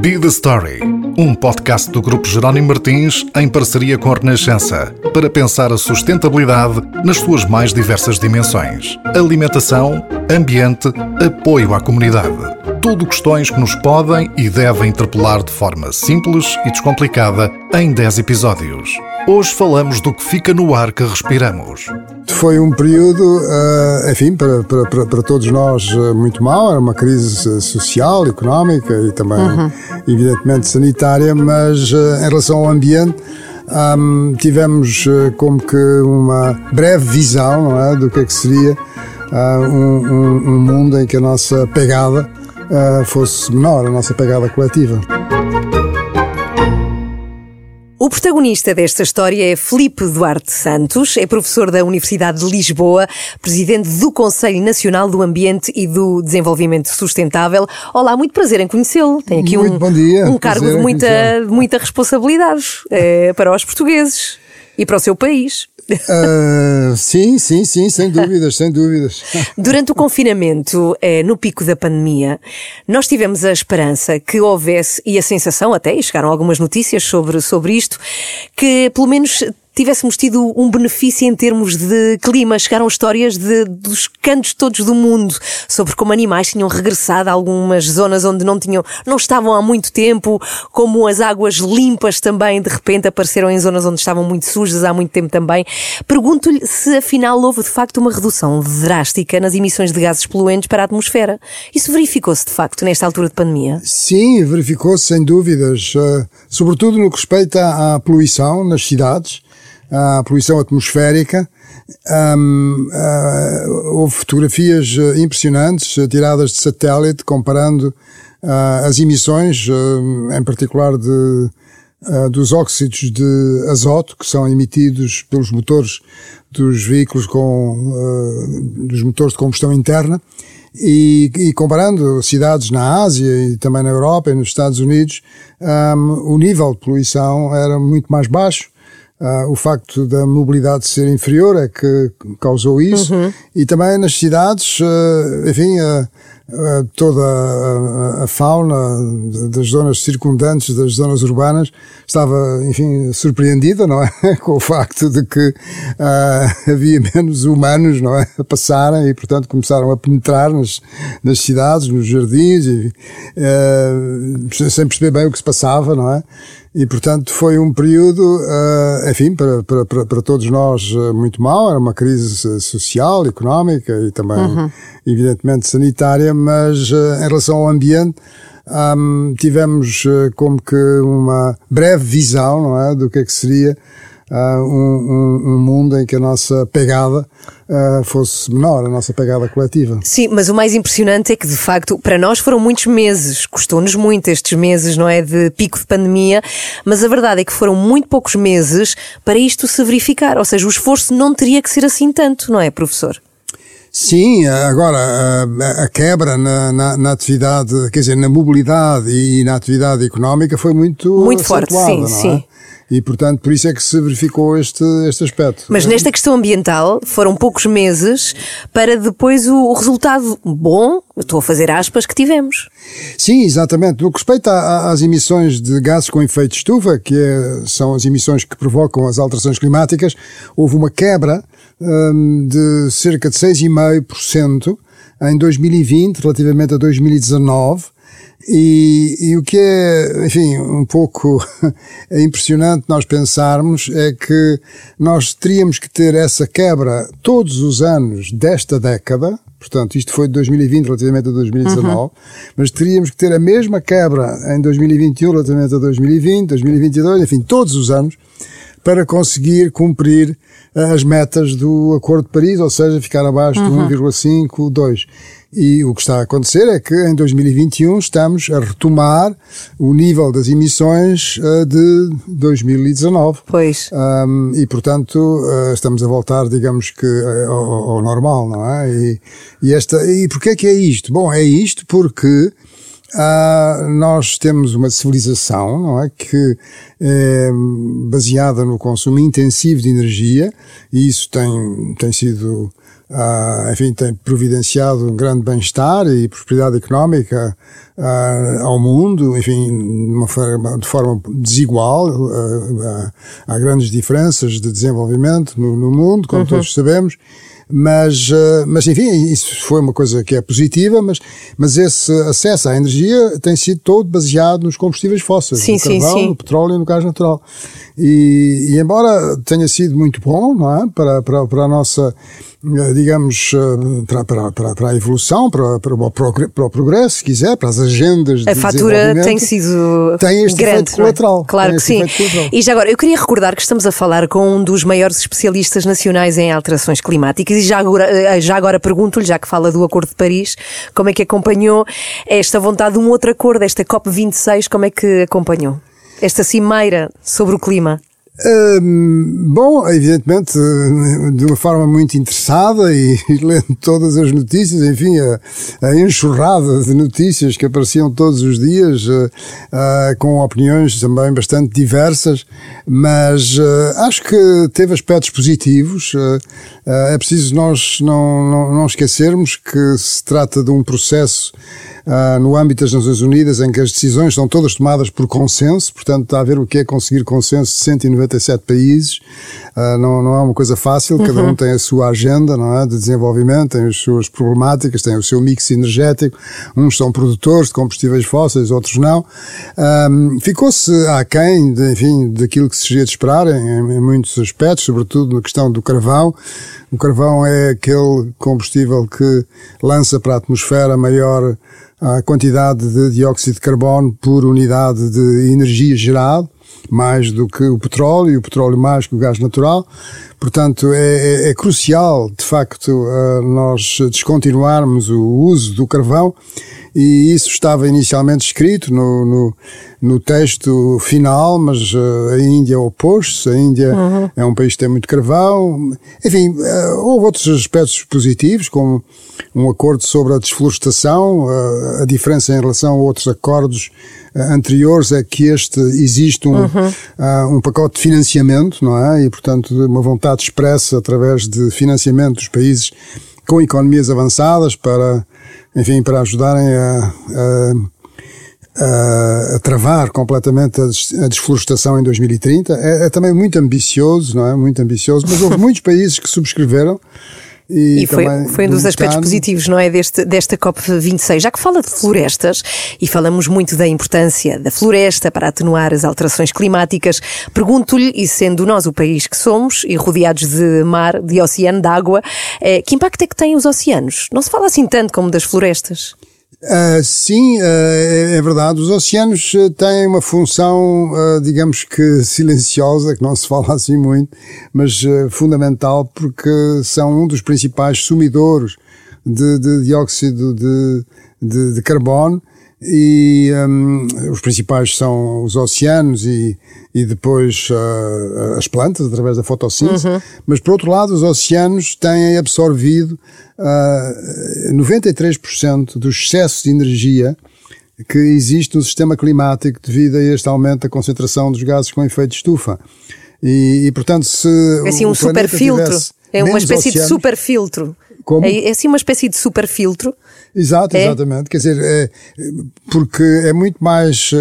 Be the Story, um podcast do Grupo Jerónimo Martins em parceria com a Renascença, para pensar a sustentabilidade nas suas mais diversas dimensões: alimentação, ambiente, apoio à comunidade. Tudo questões que nos podem e devem interpelar de forma simples e descomplicada em 10 episódios. Hoje falamos do que fica no ar que respiramos. Foi um período, eh, enfim, para, para, para todos nós eh, muito mau, era uma crise social, económica e também, uhum. evidentemente, sanitária, mas eh, em relação ao ambiente, um, tivemos como que uma breve visão não é, do que é que seria uh, um, um, um, mundo em que a nossa pegada uh, fosse menor, a nossa pegada coletiva. O protagonista desta história é Felipe Duarte Santos, é professor da Universidade de Lisboa, presidente do Conselho Nacional do Ambiente e do Desenvolvimento Sustentável. Olá, muito prazer em conhecê-lo. Tem aqui muito um, dia, um cargo de muita, muita responsabilidade é, para os portugueses e para o seu país. Uh, sim, sim, sim, sem dúvidas, sem dúvidas. Durante o confinamento, eh, no pico da pandemia, nós tivemos a esperança que houvesse, e a sensação até, e chegaram algumas notícias sobre, sobre isto, que pelo menos tivéssemos tido um benefício em termos de clima. Chegaram histórias de, dos cantos todos do mundo sobre como animais tinham regressado a algumas zonas onde não tinham, não estavam há muito tempo, como as águas limpas também de repente apareceram em zonas onde estavam muito sujas há muito tempo também. Pergunto-lhe se afinal houve de facto uma redução drástica nas emissões de gases poluentes para a atmosfera. Isso verificou-se de facto nesta altura de pandemia? Sim, verificou-se sem dúvidas, uh, sobretudo no que respeita à poluição nas cidades à poluição atmosférica. Um, uh, houve fotografias uh, impressionantes uh, tiradas de satélite comparando uh, as emissões, uh, em particular de, dos óxidos de azoto que são emitidos pelos motores dos veículos com dos motores de combustão interna e, e, comparando cidades na Ásia e também na Europa e nos Estados Unidos, um, o nível de poluição era muito mais baixo Uh, o facto da mobilidade ser inferior é que causou isso uhum. e também nas cidades, uh, enfim, uh, toda a, a, fauna das zonas circundantes, das zonas urbanas, estava, enfim, surpreendida, não é? Com o facto de que havia menos humanos, não é? A passarem e, portanto, começaram a penetrar nas, nas cidades, nos jardins, e, sem perceber bem o que se passava, não é? E, portanto, foi um período, uh, enfim, para, para, para, todos nós uh, muito mau. Era uma crise social, económica e também, uhum. evidentemente, sanitária, mas uh, em relação ao ambiente, um, tivemos como que uma breve visão, não é, do que é que seria uh, um, um, mundo em que a nossa pegada uh, fosse menor, a nossa pegada coletiva. Sim, mas o mais impressionante é que, de facto, para nós foram muitos meses, custou-nos muito estes meses, não é? De pico de pandemia, mas a verdade é que foram muito poucos meses para isto se verificar, ou seja, o esforço não teria que ser assim tanto, não é, professor? Sim, agora a, a quebra na, na, na, atividade, quer dizer, na mobilidade e na atividade económica foi muito muito forte, sim, é? sim. E, portanto, por isso é que se verificou este, este aspecto. Mas nesta questão ambiental, foram poucos meses para depois o, o resultado bom, estou a fazer aspas, que tivemos. Sim, exatamente. No que respeita às emissões de gases com efeito de estufa, que é, são as emissões que provocam as alterações climáticas, houve uma quebra um, de cerca de 6,5% em 2020 relativamente a 2019 e, e, o que é, enfim, um pouco é impressionante nós pensarmos é que nós teríamos que ter essa quebra todos os anos desta década, portanto, isto foi de 2020 relativamente a 2019, uhum. mas teríamos que ter a mesma quebra em 2021 relativamente a 2020, 2022, enfim, todos os anos, para conseguir cumprir as metas do Acordo de Paris, ou seja, ficar abaixo uhum. de 1,5, 2. E o que está a acontecer é que em 2021 estamos a retomar o nível das emissões uh, de 2019. Pois. Um, e, portanto, uh, estamos a voltar, digamos que, uh, ao, ao, normal, não é? E, e, esta, e porquê é que é isto? Bom, é isto porque Uh, nós temos uma civilização, não é? Que é baseada no consumo intensivo de energia e isso tem, tem sido uh, enfim, tem providenciado um grande bem-estar e prosperidade económica uh, ao mundo, enfim, de, uma forma, de forma desigual. Uh, há grandes diferenças de desenvolvimento no, no mundo, como uhum. todos sabemos. Mas, mas enfim, isso foi uma coisa que é positiva, mas, mas esse acesso à energia tem sido todo baseado nos combustíveis fósseis, sim, no sim, carvão, sim. no petróleo e no gás natural. E, e embora tenha sido muito bom, não é? Para, para, para a nossa digamos, eh, para, para, para, para a evolução, para, para, o, para o progresso, se quiser, para as agendas A fatura tem sido tem este grande, efeito colateral. Claro que sim. E já agora, eu queria recordar que estamos a falar com um dos maiores especialistas nacionais em alterações climáticas e já agora, eh, já agora pergunto-lhe, já que fala do Acordo de Paris, como é que acompanhou esta vontade de um outro acordo, esta COP26, como é que acompanhou? Esta cimeira sobre o clima? Bom, evidentemente, de uma forma muito interessada e, e lendo todas as notícias, enfim, a, a, enxurrada de notícias que apareciam todos os dias, uh, com opiniões também bastante diversas, mas uh, acho que teve aspectos positivos. é preciso nós não, não, não esquecermos que se trata de um processo uh, no âmbito das Nações Unidas, em que as decisões são todas tomadas por consenso, portanto está a ver o que é conseguir consenso de 197 países, uh, não, não é uma coisa fácil, uhum. cada um tem a sua agenda não é, de desenvolvimento, tem as suas problemáticas, tem o seu mix energético, uns são produtores de combustíveis fósseis, outros não. Um, Ficou-se aquém, de, enfim, daquilo que se seria de esperar em, em muitos aspectos, sobretudo na questão do carvão. O carvão é aquele combustível que lança para a atmosfera maior a quantidade de dióxido de carbono por unidade de energia gerada, mais do que o petróleo, e o petróleo mais que o gás natural. Portanto, é, é, é crucial, de facto, uh, nós descontinuarmos o uso do carvão e isso estava inicialmente escrito no, no, no texto final, mas uh, a Índia opôs-se, a Índia uhum. é um país que tem muito carvão, enfim, uh, houve outros aspectos positivos, como um acordo sobre a desflorestação, uh, a diferença em relação a outros acordos anteriores é que este existe um, uhum. um pacote de financiamento, não é? E, portanto, uma vontade expressa através de financiamento dos países com economias avançadas para enfim, para ajudarem a, a, a, a travar completamente a, desflorestação em 2030. É, é, também muito ambicioso, não é? Muito ambicioso, mas houve muitos países que subscreveram. E, e foi, foi um dos aspectos positivos, não é? Deste, desta COP26. Já que fala de florestas, e falamos muito da importância da floresta para atenuar as alterações climáticas, pergunto-lhe, e sendo nós o país que somos, e rodeados de mar, de oceano, de água, eh, que impacto é que têm os oceanos? Não se fala assim tanto como das florestas. Uh, sim, uh, é, verdade. Os oceanos uh, têm uma função, digamos que silenciosa, que não se fala assim muito, mas fundamental porque são um dos principais sumidores de, de dióxido de, de, de carbono e um, os principais são os oceanos e, e depois uh, as plantas através da fotossíntese, uhum. mas por outro lado os oceanos têm absorvido uh, 93% do excesso de energia que existe no sistema climático devido a este aumento da concentração dos gases com efeito de estufa. E, e portanto, se. É assim um super filtro. É uma espécie oceanos, de super filtro. Como? É, é assim uma espécie de super filtro. Exato, é? exatamente. Quer dizer, é, porque é muito mais,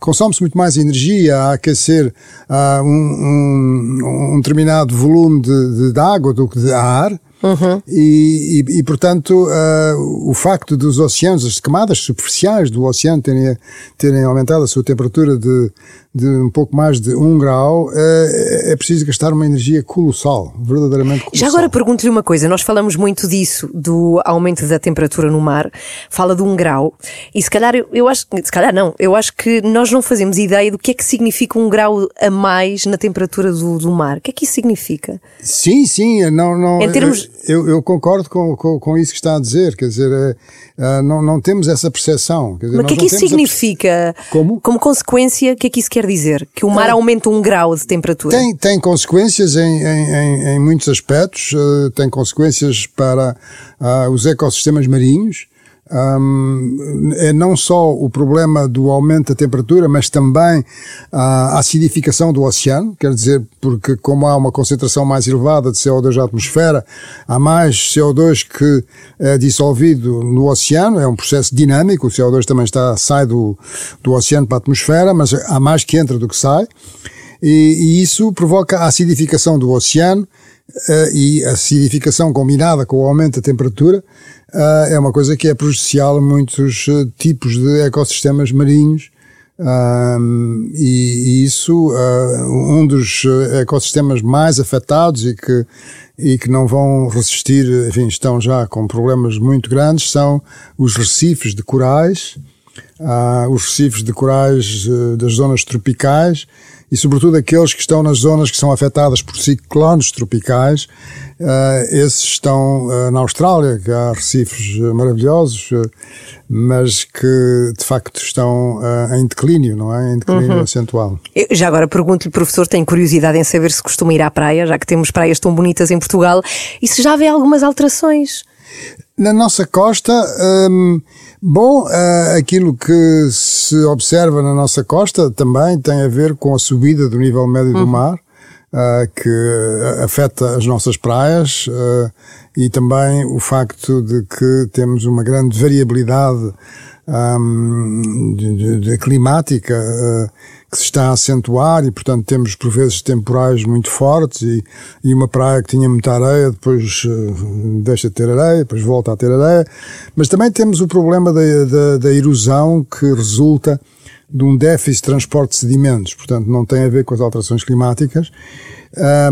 consome-se muito mais energia a aquecer uh, um, um, um, determinado volume de, de, água do que de ar. Uhum. E, e, e, portanto, uh, o facto dos oceanos, as camadas superficiais do oceano terem, terem aumentado a sua temperatura de, de um pouco mais de um grau, é, é preciso gastar uma energia colossal, verdadeiramente colossal. Já agora pergunto-lhe uma coisa, nós falamos muito disso, do aumento da temperatura no mar, fala de um grau, e se calhar, eu acho, se calhar não, eu acho que nós não fazemos ideia do que é que significa um grau a mais na temperatura do, do mar. O que é que isso significa? Sim, sim, não, não, em termos... eu, eu concordo com, com, com isso que está a dizer, quer dizer, é, não, não temos essa percepção. Dizer, Mas o que é que isso significa? A... Como? Como consequência, o que é que isso quer dizer? Que o mar é. aumenta um grau de temperatura? Tem, tem consequências em, em, em muitos aspectos. Uh, tem consequências para uh, os ecossistemas marinhos. Um, é não só o problema do aumento da temperatura, mas também a acidificação do oceano, quer dizer, porque como há uma concentração mais elevada de CO2 na atmosfera, há mais CO2 que é dissolvido no oceano, é um processo dinâmico, o CO2 também está, sai do, do oceano para a atmosfera, mas há mais que entra do que sai, e, e isso provoca a acidificação do oceano, e a acidificação combinada com o aumento da temperatura uh, é uma coisa que é prejudicial a muitos uh, tipos de ecossistemas marinhos. Um, e, e, isso, um dos ecossistemas mais afetados e que, e que não vão resistir, enfim, estão já com problemas muito grandes, são os recifes de corais, os recifes de corais das zonas tropicais, e, sobretudo, aqueles que estão nas zonas que são afetadas por ciclones tropicais. Uh, esses estão uh, na Austrália, que há recifes maravilhosos, uh, mas que de facto estão em declínio, não é? Em declínio uhum. acentual. Eu já agora pergunto-lhe, professor, tenho curiosidade em saber se costuma ir à praia, já que temos praias tão bonitas em Portugal, e se já vê algumas alterações. Na nossa costa, hum, bom, uh, aquilo que se observa na nossa costa também tem a ver com a subida do nível médio uhum. do mar, uh, que afeta as nossas praias uh, e também o facto de que temos uma grande variabilidade um, de, de, de climática que se está a acentuar e, portanto, temos por vezes temporais muito fortes e, e uma praia que tinha muita areia, depois uh, deixa de ter areia, depois volta a ter areia. Mas também temos o problema da, da, da erosão que resulta de um déficit de transporte de sedimentos, portanto, não tem a ver com as alterações climáticas.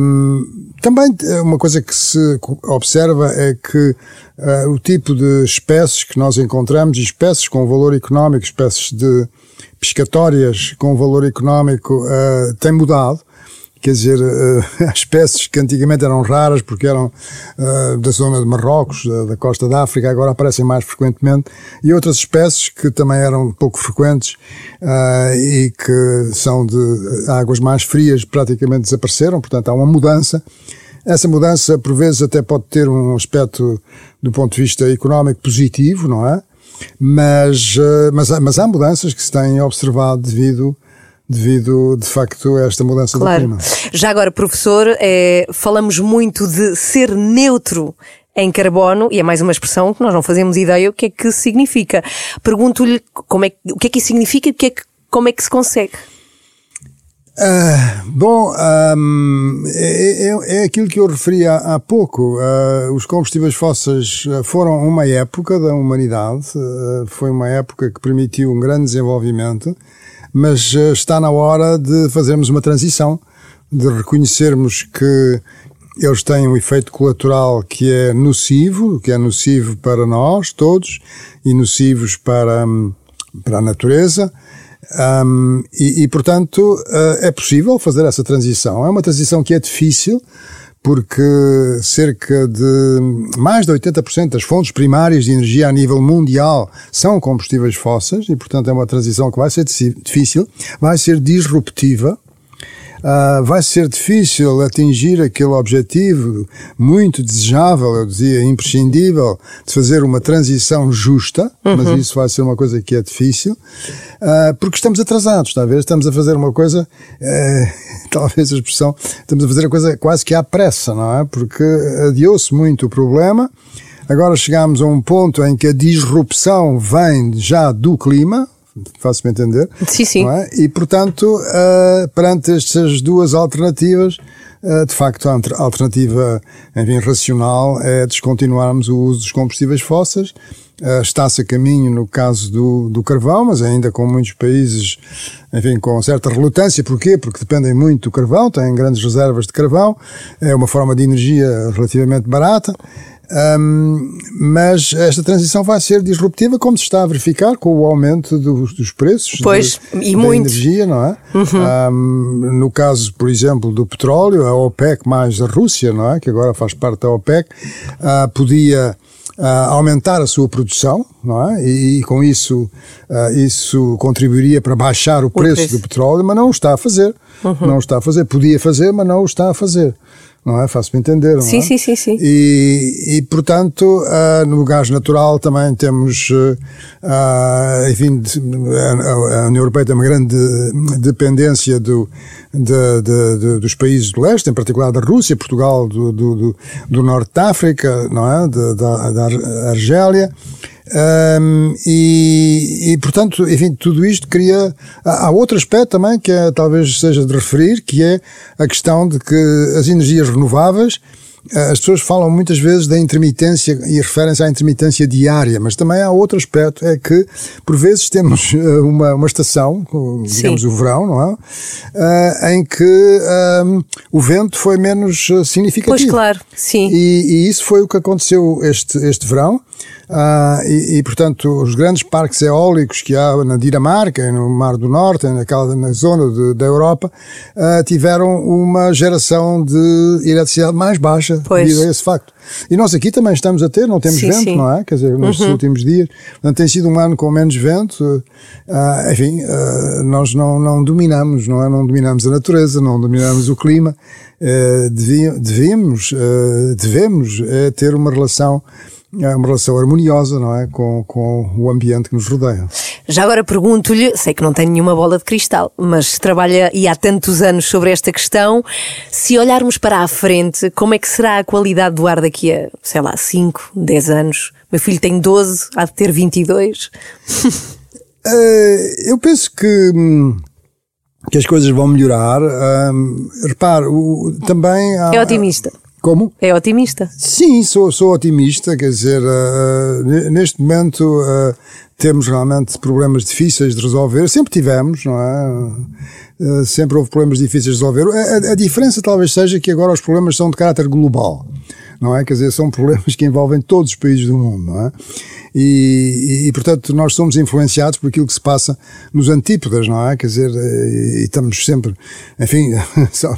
Um, também eh, uma coisa que se observa é que uh, o tipo de espécies que nós encontramos, espécies com valor económico, espécies de pescatórias com valor económico uh, tem mudado. Quer dizer, uh, as espécies que antigamente eram raras porque eram uh, da zona de Marrocos, da, da, costa da África, agora aparecem mais frequentemente, e outras espécies que também eram pouco frequentes e que são de águas mais frias praticamente desapareceram, portanto há uma mudança. Essa mudança, por vezes, até pode ter um aspecto, do ponto de vista económico, positivo, não é? Mas, eh, mas, mas há mudanças que se têm observado devido devido, de facto, a esta mudança claro. do clima. Já agora, professor, é, falamos muito de ser neutro em carbono, e é mais uma expressão que nós não fazemos ideia o que é que significa. Pergunto-lhe como é, o que é que isso significa e que é que, como é que se consegue. Uh, bom, um, é, é, é, aquilo que eu referi há, há pouco. Uh, os combustíveis fósseis foram uma época da humanidade, uh, foi uma época que permitiu um grande desenvolvimento, mas está na hora de fazermos uma transição, de reconhecermos que eles têm um efeito colateral que é nocivo, que é nocivo para nós todos e nocivos para, para a natureza um, e, e, portanto, uh, é possível fazer essa transição. É uma transição que é difícil, porque cerca de mais de 80% das fontes primárias de energia a nível mundial são combustíveis fósseis, e, portanto, é uma transição que vai ser difícil, vai ser disruptiva, uh, vai ser difícil atingir aquele objetivo muito desejável, eu dizia imprescindível, de fazer uma transição justa, uhum. mas isso vai ser uma coisa que é difícil, uh, porque estamos atrasados, ver? Estamos a fazer uma coisa, uh, talvez a expressão, estamos a fazer a coisa quase que à pressa, não é? Porque adiou-se muito o problema, Agora chegamos a um ponto em que a disrupção vem já do clima, faço-me entender. Sim, sim. É? E, portanto, uh, perante estas duas alternativas, uh, de facto, a alternativa, enfim, racional é descontinuarmos o uso dos combustíveis fósseis. Uh, Está-se a caminho no caso do, do carvão, mas ainda com muitos países, enfim, com certa relutância. Porquê? Porque dependem muito do carvão, têm grandes reservas de carvão, é uma forma de energia relativamente barata. Um, mas esta transição vai ser disruptiva, como se está a verificar com o aumento dos, dos preços pois, de, e da muito. energia, não é? Uhum. Um, no caso, por exemplo, do petróleo, a OPEC mais a Rússia, não é? Que agora faz parte da OPEC, uh, podia Uh, aumentar a sua produção, não é? E, e com isso, uh, isso contribuiria para baixar o preço, o preço, do petróleo, mas não o está a fazer. Uhum. Não o está a fazer. Podia fazer, mas não o está a fazer. Não é? Faço-me entender, não sim, é? Sim, sim, sim. E, e portanto, uh, no gás natural também temos, uh, enfim, a, União Europeia tem uma grande dependência do, de, de, de, dos países do leste, em particular da Rússia, Portugal, do, do, do norte da África, não é? Da, da Argélia. Um, e, e, portanto, enfim, tudo isto cria. Há, há outro aspecto também que é, talvez seja de referir, que é a questão de que as energias renováveis eh, as pessoas falam muitas vezes da intermitência e referem-se à intermitência diária, mas também há outro aspecto, é que por vezes temos eh, uma, uma estação, digamos Sim. o verão, não é? Uh, em que um, o vento foi menos significativo. Pois claro, sim. E, e isso foi o que aconteceu este, este verão. Uh, e, e, portanto, os grandes parques eólicos que há na Dinamarca no Mar do Norte, naquela, na zona de, da Europa, uh, tiveram uma geração de eletricidade mais baixa pois. devido a esse facto. E nós aqui também estamos a ter, não temos sim, vento, sim. não é? Quer dizer, nos uhum. últimos dias. Portanto, tem sido um ano com menos vento. Uh, enfim, nós não, não dominamos, não é? Não dominamos a natureza, não dominamos o clima. devíamos, devemos ter uma relação é uma relação harmoniosa, não é? Com, com o ambiente que nos rodeia. Já agora pergunto-lhe, sei que não tem nenhuma bola de cristal, mas trabalha e há tantos anos sobre esta questão. Se olharmos para a frente, como é que será a qualidade do ar daqui a, sei lá, 5, 10 anos? Meu filho tem 12, há de ter 22. uh, eu penso que. Hum, que as coisas vão melhorar. Um, repare, o, também. Há, é otimista. Como? É otimista? Sim, sou, sou otimista, quer dizer, uh, neste momento uh, temos realmente problemas difíceis de resolver, sempre tivemos, não é? Uh, sempre houve problemas difíceis de resolver. A, a, a, diferença talvez seja que agora os problemas são de caráter global não é? Quer dizer, são problemas que envolvem todos os países do mundo, não é? E, e, e, portanto, nós somos influenciados por aquilo que se passa nos antípodas, não é? Quer dizer, e, e estamos sempre, enfim,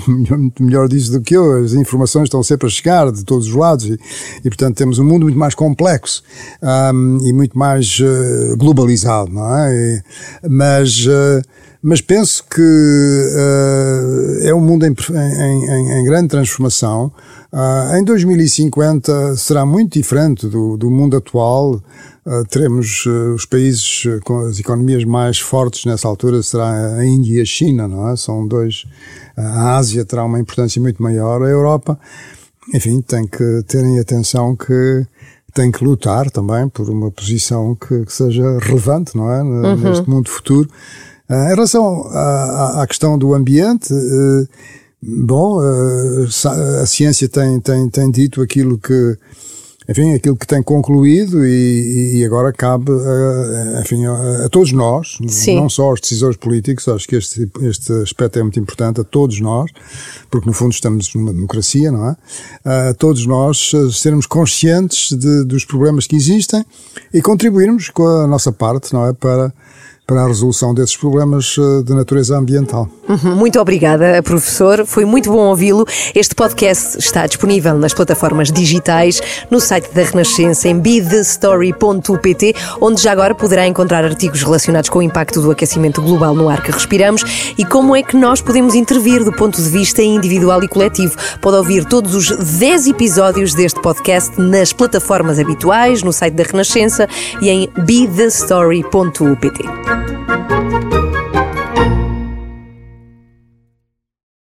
muito melhor disso do que eu, as informações estão sempre a chegar de todos os lados e, e portanto, temos um mundo muito mais complexo um, e muito mais uh, globalizado, não é? mas, uh, mas penso que uh, é um mundo em, em, em, grande transformação, Uh, em 2050 será muito diferente do, do mundo atual. Uh, teremos uh, os países com as economias mais fortes nessa altura será a Índia e a China, não é? São dois. A Ásia terá uma importância muito maior. A Europa, enfim, tem que terem atenção que tem que lutar também por uma posição que, que seja relevante, não é? Uhum. Neste mundo futuro. Em relação à, à, questão do ambiente, Bom, eh, a ciência tem, tem, tem dito aquilo que, enfim, aquilo que tem concluído e, e agora cabe, a, enfim, a, a todos nós, Sim. não só aos decisores políticos, acho que este, este aspecto é muito importante, a todos nós, porque no fundo estamos numa democracia, não é? A todos nós eh, sermos conscientes de, dos problemas que existem e contribuirmos com a nossa parte, não é? Para para a resolução desses problemas eh, de natureza ambiental. Uhum, muito obrigada, professor. Foi muito bom ouvi-lo. Este podcast está disponível nas plataformas digitais, no site da Renascença, em bethestory.pt, onde já agora poderá encontrar artigos relacionados com o impacto do aquecimento global no ar que respiramos e como é que nós podemos intervir do ponto de vista individual e coletivo. Pode ouvir todos os 10 episódios deste podcast nas plataformas habituais, no site da Renascença e em you.